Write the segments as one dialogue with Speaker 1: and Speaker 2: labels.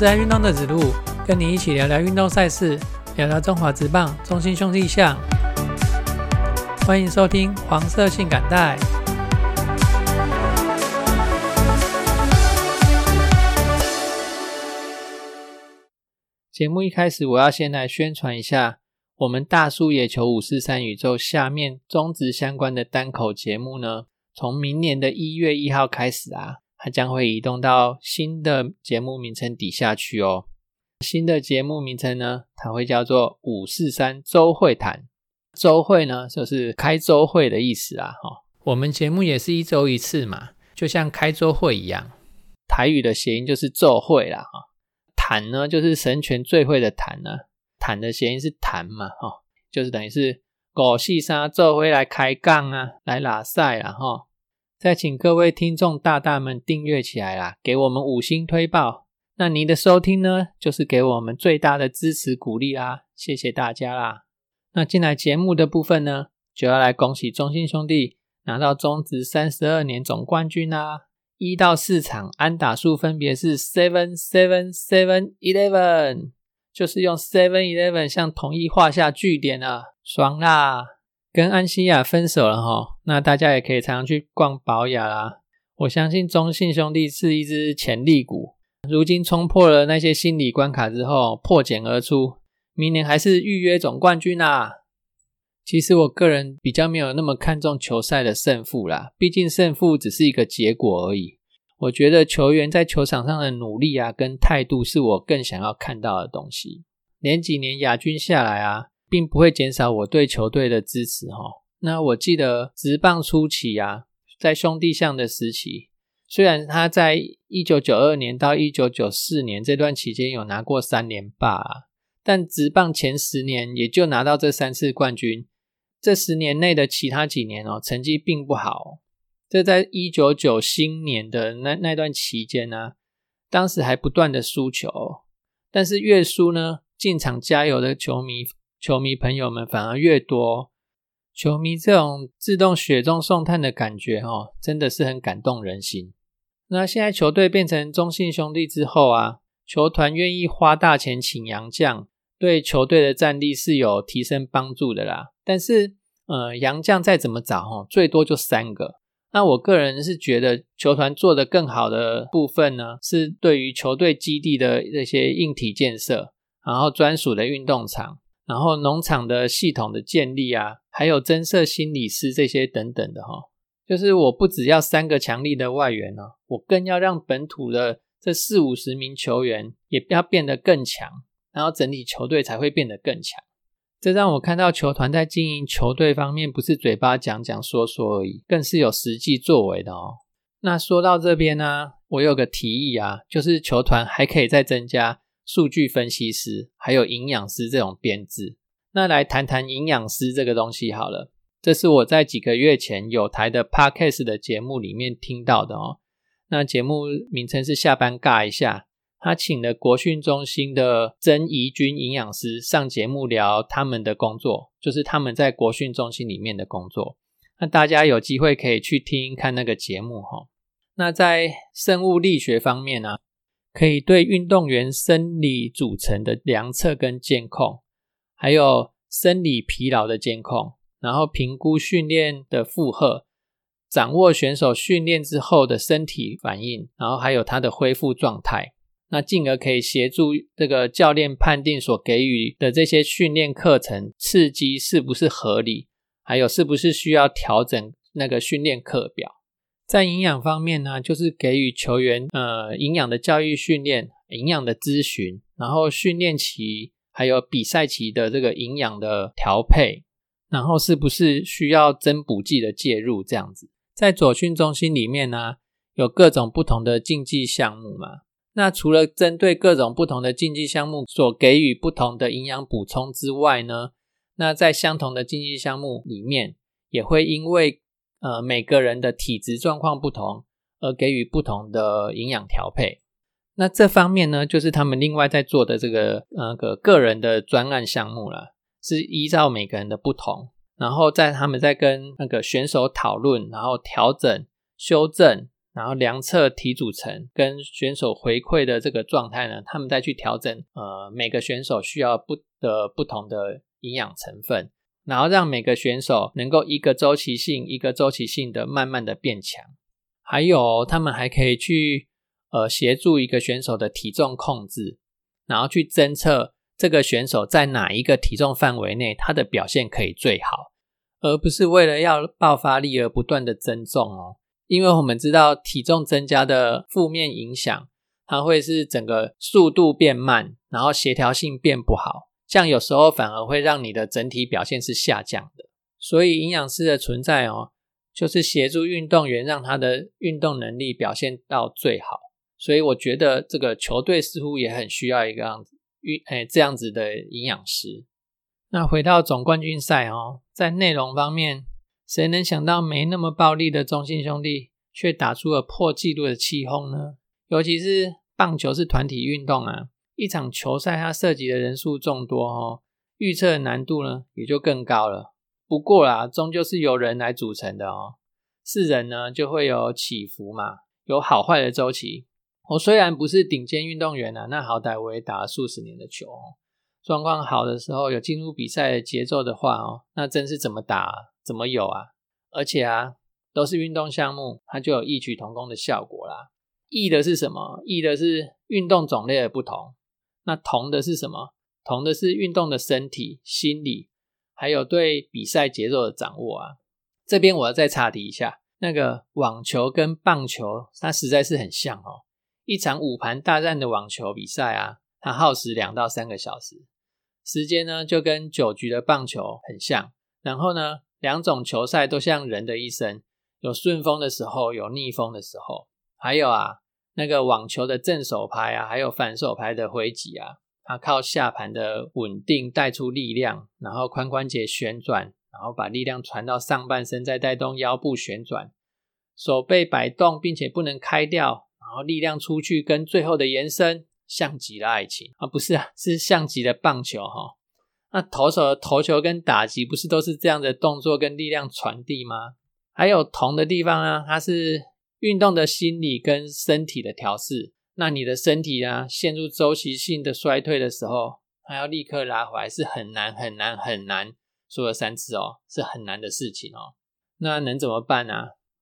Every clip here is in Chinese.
Speaker 1: 是爱运动的子路，跟你一起聊聊运动赛事，聊聊中华职棒、中心兄弟象。欢迎收听黄色性感带。节目一开始，我要先来宣传一下我们大叔野球五四三宇宙下面中职相关的单口节目呢。从明年的一月一号开始啊，它将会移动到新的节目名称底下去哦。新的节目名称呢，它会叫做五四三周会谈。周会呢，就是开周会的意思啊。哈，我们节目也是一周一次嘛，就像开周会一样。台语的谐音就是奏会啦。哈。坛呢，就是神权最会的坛呢。坛的谐音是坛嘛，哈，就是等于是狗细沙奏会来开杠啊，来拉赛了哈。再请各位听众大大们订阅起来啦，给我们五星推爆。那您的收听呢，就是给我们最大的支持鼓励啦，谢谢大家啦。那进来节目的部分呢，就要来恭喜中信兄弟拿到中职三十二年总冠军啦。一到四场安打数分别是 seven seven seven eleven，就是用 seven eleven 向统一画下句点了，爽啦！跟安西亚分手了哈，那大家也可以常常去逛宝雅啦。我相信中信兄弟是一支潜力股，如今冲破了那些心理关卡之后，破茧而出，明年还是预约总冠军啦。其实我个人比较没有那么看重球赛的胜负啦，毕竟胜负只是一个结果而已。我觉得球员在球场上的努力啊，跟态度是我更想要看到的东西。连几年亚军下来啊，并不会减少我对球队的支持哈。那我记得直棒初期啊，在兄弟象的时期，虽然他在一九九二年到一九九四年这段期间有拿过三连霸，但直棒前十年也就拿到这三次冠军。这十年内的其他几年哦，成绩并不好。这在一九九新年的那那段期间呢，当时还不断的输球，但是越输呢，进场加油的球迷球迷朋友们反而越多。球迷这种自动雪中送炭的感觉哦，真的是很感动人心。那现在球队变成中信兄弟之后啊，球团愿意花大钱请洋将。对球队的战力是有提升帮助的啦，但是呃，洋将再怎么找哦，最多就三个。那我个人是觉得球团做的更好的部分呢，是对于球队基地的这些硬体建设，然后专属的运动场，然后农场的系统的建立啊，还有增设心理师这些等等的哈。就是我不只要三个强力的外援哦，我更要让本土的这四五十名球员也要变得更强。然后整体球队才会变得更强，这让我看到球团在经营球队方面不是嘴巴讲讲说说而已，更是有实际作为的哦。那说到这边呢，我有个提议啊，就是球团还可以再增加数据分析师，还有营养师这种编制。那来谈谈营养师这个东西好了，这是我在几个月前有台的 Podcast 的节目里面听到的哦。那节目名称是下班尬一下。他请了国训中心的曾怡君营养师上节目聊他们的工作，就是他们在国训中心里面的工作。那大家有机会可以去听看那个节目哈。那在生物力学方面呢，可以对运动员生理组成的量测跟监控，还有生理疲劳的监控，然后评估训练的负荷，掌握选手训练之后的身体反应，然后还有他的恢复状态。那进而可以协助这个教练判定所给予的这些训练课程刺激是不是合理，还有是不是需要调整那个训练课表。在营养方面呢，就是给予球员呃营养的教育训练、营养的咨询，然后训练期还有比赛期的这个营养的调配，然后是不是需要增补剂的介入这样子。在左训中心里面呢，有各种不同的竞技项目嘛。那除了针对各种不同的竞技项目所给予不同的营养补充之外呢，那在相同的竞技项目里面，也会因为呃每个人的体质状况不同而给予不同的营养调配。那这方面呢，就是他们另外在做的这个那个个人的专案项目了，是依照每个人的不同，然后在他们在跟那个选手讨论，然后调整、修正。然后量测体组成跟选手回馈的这个状态呢，他们再去调整呃每个选手需要不的不同的营养成分，然后让每个选手能够一个周期性一个周期性的慢慢的变强。还有他们还可以去呃协助一个选手的体重控制，然后去侦测这个选手在哪一个体重范围内他的表现可以最好，而不是为了要爆发力而不断的增重哦。因为我们知道体重增加的负面影响，它会是整个速度变慢，然后协调性变不好，这样有时候反而会让你的整体表现是下降的。所以营养师的存在哦，就是协助运动员让他的运动能力表现到最好。所以我觉得这个球队似乎也很需要一个样子运诶这样子的营养师。那回到总冠军赛哦，在内容方面。谁能想到没那么暴力的中信兄弟，却打出了破纪录的气轰呢？尤其是棒球是团体运动啊，一场球赛它涉及的人数众多哦，预测难度呢也就更高了。不过啦，终究是由人来组成的哦，是人呢就会有起伏嘛，有好坏的周期。我虽然不是顶尖运动员啊，那好歹我也打了数十年的球，状况好的时候有进入比赛的节奏的话哦，那真是怎么打？怎么有啊？而且啊，都是运动项目，它就有异曲同工的效果啦。异的是什么？异的是运动种类的不同。那同的是什么？同的是运动的身体、心理，还有对比赛节奏的掌握啊。这边我要再插题一下，那个网球跟棒球，它实在是很像哦。一场五盘大战的网球比赛啊，它耗时两到三个小时，时间呢就跟九局的棒球很像。然后呢？两种球赛都像人的一生，有顺风的时候，有逆风的时候。还有啊，那个网球的正手拍啊，还有反手拍的挥击啊，它靠下盘的稳定带出力量，然后髋关节旋转，然后把力量传到上半身，再带动腰部旋转，手背摆动，并且不能开掉，然后力量出去跟最后的延伸，像极了爱情啊，不是啊，是像极了棒球哈。那投手的投球跟打击不是都是这样的动作跟力量传递吗？还有同的地方呢，它是运动的心理跟身体的调试。那你的身体啊陷入周期性的衰退的时候，还要立刻拉回来，是很难很难很难。说了三次哦，是很难的事情哦。那能怎么办呢？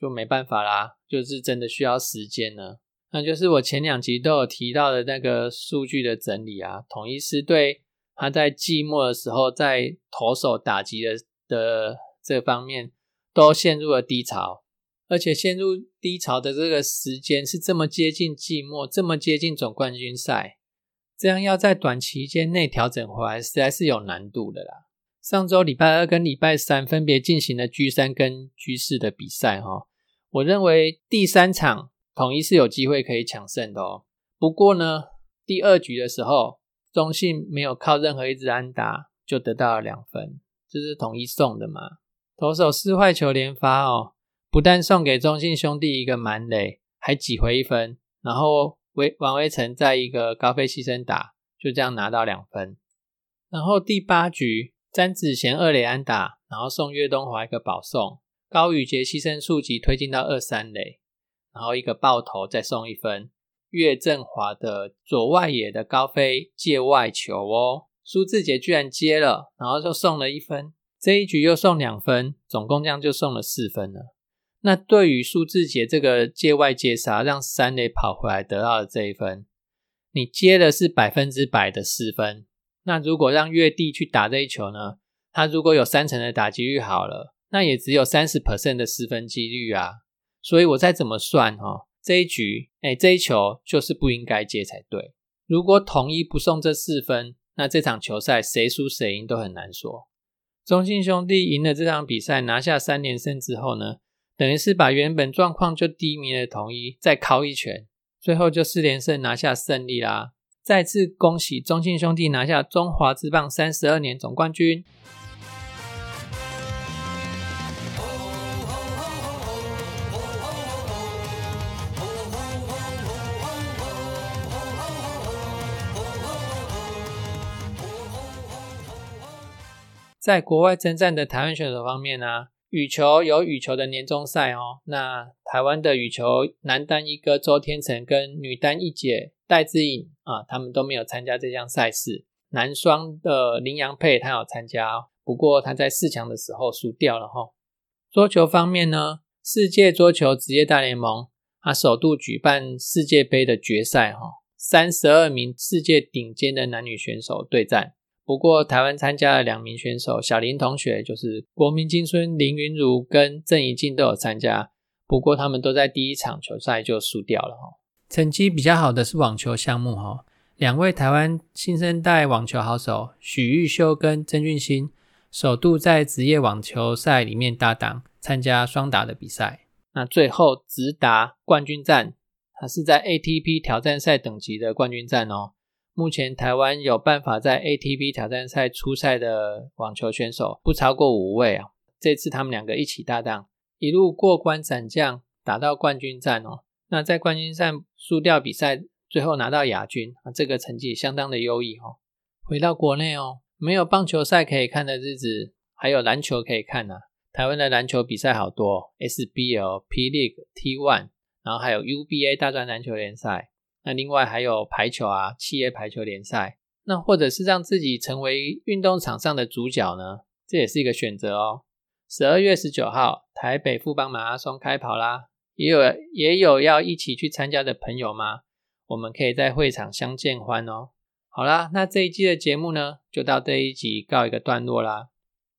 Speaker 1: 就没办法啦，就是真的需要时间呢。那就是我前两集都有提到的那个数据的整理啊，统一师对。他在季末的时候，在投手打击的的这方面都陷入了低潮，而且陷入低潮的这个时间是这么接近季末，这么接近总冠军赛，这样要在短期间内调整回来，实在是有难度的啦。上周礼拜二跟礼拜三分别进行了 G 三跟 G 四的比赛哈，我认为第三场统一是有机会可以抢胜的哦。不过呢，第二局的时候。中信没有靠任何一支安打就得到了两分，这是统一送的嘛？投手四坏球连发哦，不但送给中信兄弟一个满垒，还挤回一分，然后威王威成在一个高飞牺牲打，就这样拿到两分。然后第八局詹子贤二垒安打，然后送岳东华一个保送，高宇杰牺牲数级推进到二三垒，然后一个爆头再送一分。岳振华的左外野的高飞界外球哦，苏志杰居然接了，然后就送了一分，这一局又送两分，总共这样就送了四分了。那对于苏志杰这个界外接杀让三垒跑回来得到的这一分，你接的是百分之百的四分。那如果让月地去打这一球呢？他如果有三成的打击率好了，那也只有三十 percent 的失分几率啊。所以我再怎么算哈。这一局，哎，这一球就是不应该接才对。如果统一不送这四分，那这场球赛谁输谁赢都很难说。中信兄弟赢了这场比赛，拿下三连胜之后呢，等于是把原本状况就低迷的统一再敲一拳，最后就四连胜拿下胜利啦！再次恭喜中信兄弟拿下中华职棒三十二年总冠军。在国外征战的台湾选手方面呢，羽球有羽球的年终赛哦。那台湾的羽球男单一哥周天成跟女单一姐戴资颖啊，他们都没有参加这项赛事。男双的林洋配他有参加，不过他在四强的时候输掉了哈。桌球方面呢，世界桌球职业大联盟他首度举办世界杯的决赛哈，三十二名世界顶尖的男女选手对战。不过台湾参加了两名选手，小林同学就是国民金孙林云如跟郑怡静都有参加，不过他们都在第一场球赛就输掉了哈。成绩比较好的是网球项目哈。两位台湾新生代网球好手许玉修跟曾俊欣，首度在职业网球赛里面搭档参加双打的比赛。那最后直达冠军战，它是在 ATP 挑战赛等级的冠军战哦。目前台湾有办法在 ATP 挑战赛出赛的网球选手不超过五位啊。这次他们两个一起搭档，一路过关斩将，打到冠军战哦。那在冠军战输掉比赛。最后拿到亚军啊，这个成绩相当的优异哦。回到国内哦，没有棒球赛可以看的日子，还有篮球可以看呐。台湾的篮球比赛好多，SBL、P League、T1，然后还有 UBA 大专篮球联赛。那另外还有排球啊，企业排球联赛。那或者是让自己成为运动场上的主角呢，这也是一个选择哦。十二月十九号，台北富邦马拉松开跑啦，也有也有要一起去参加的朋友吗？我们可以在会场相见欢哦。好啦，那这一季的节目呢，就到这一集告一个段落啦。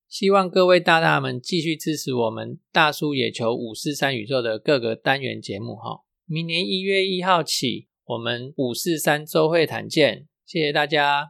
Speaker 1: 希望各位大大们继续支持我们大叔野球五四三宇宙的各个单元节目哈。明年一月一号起，我们五四三周会谈见，谢谢大家。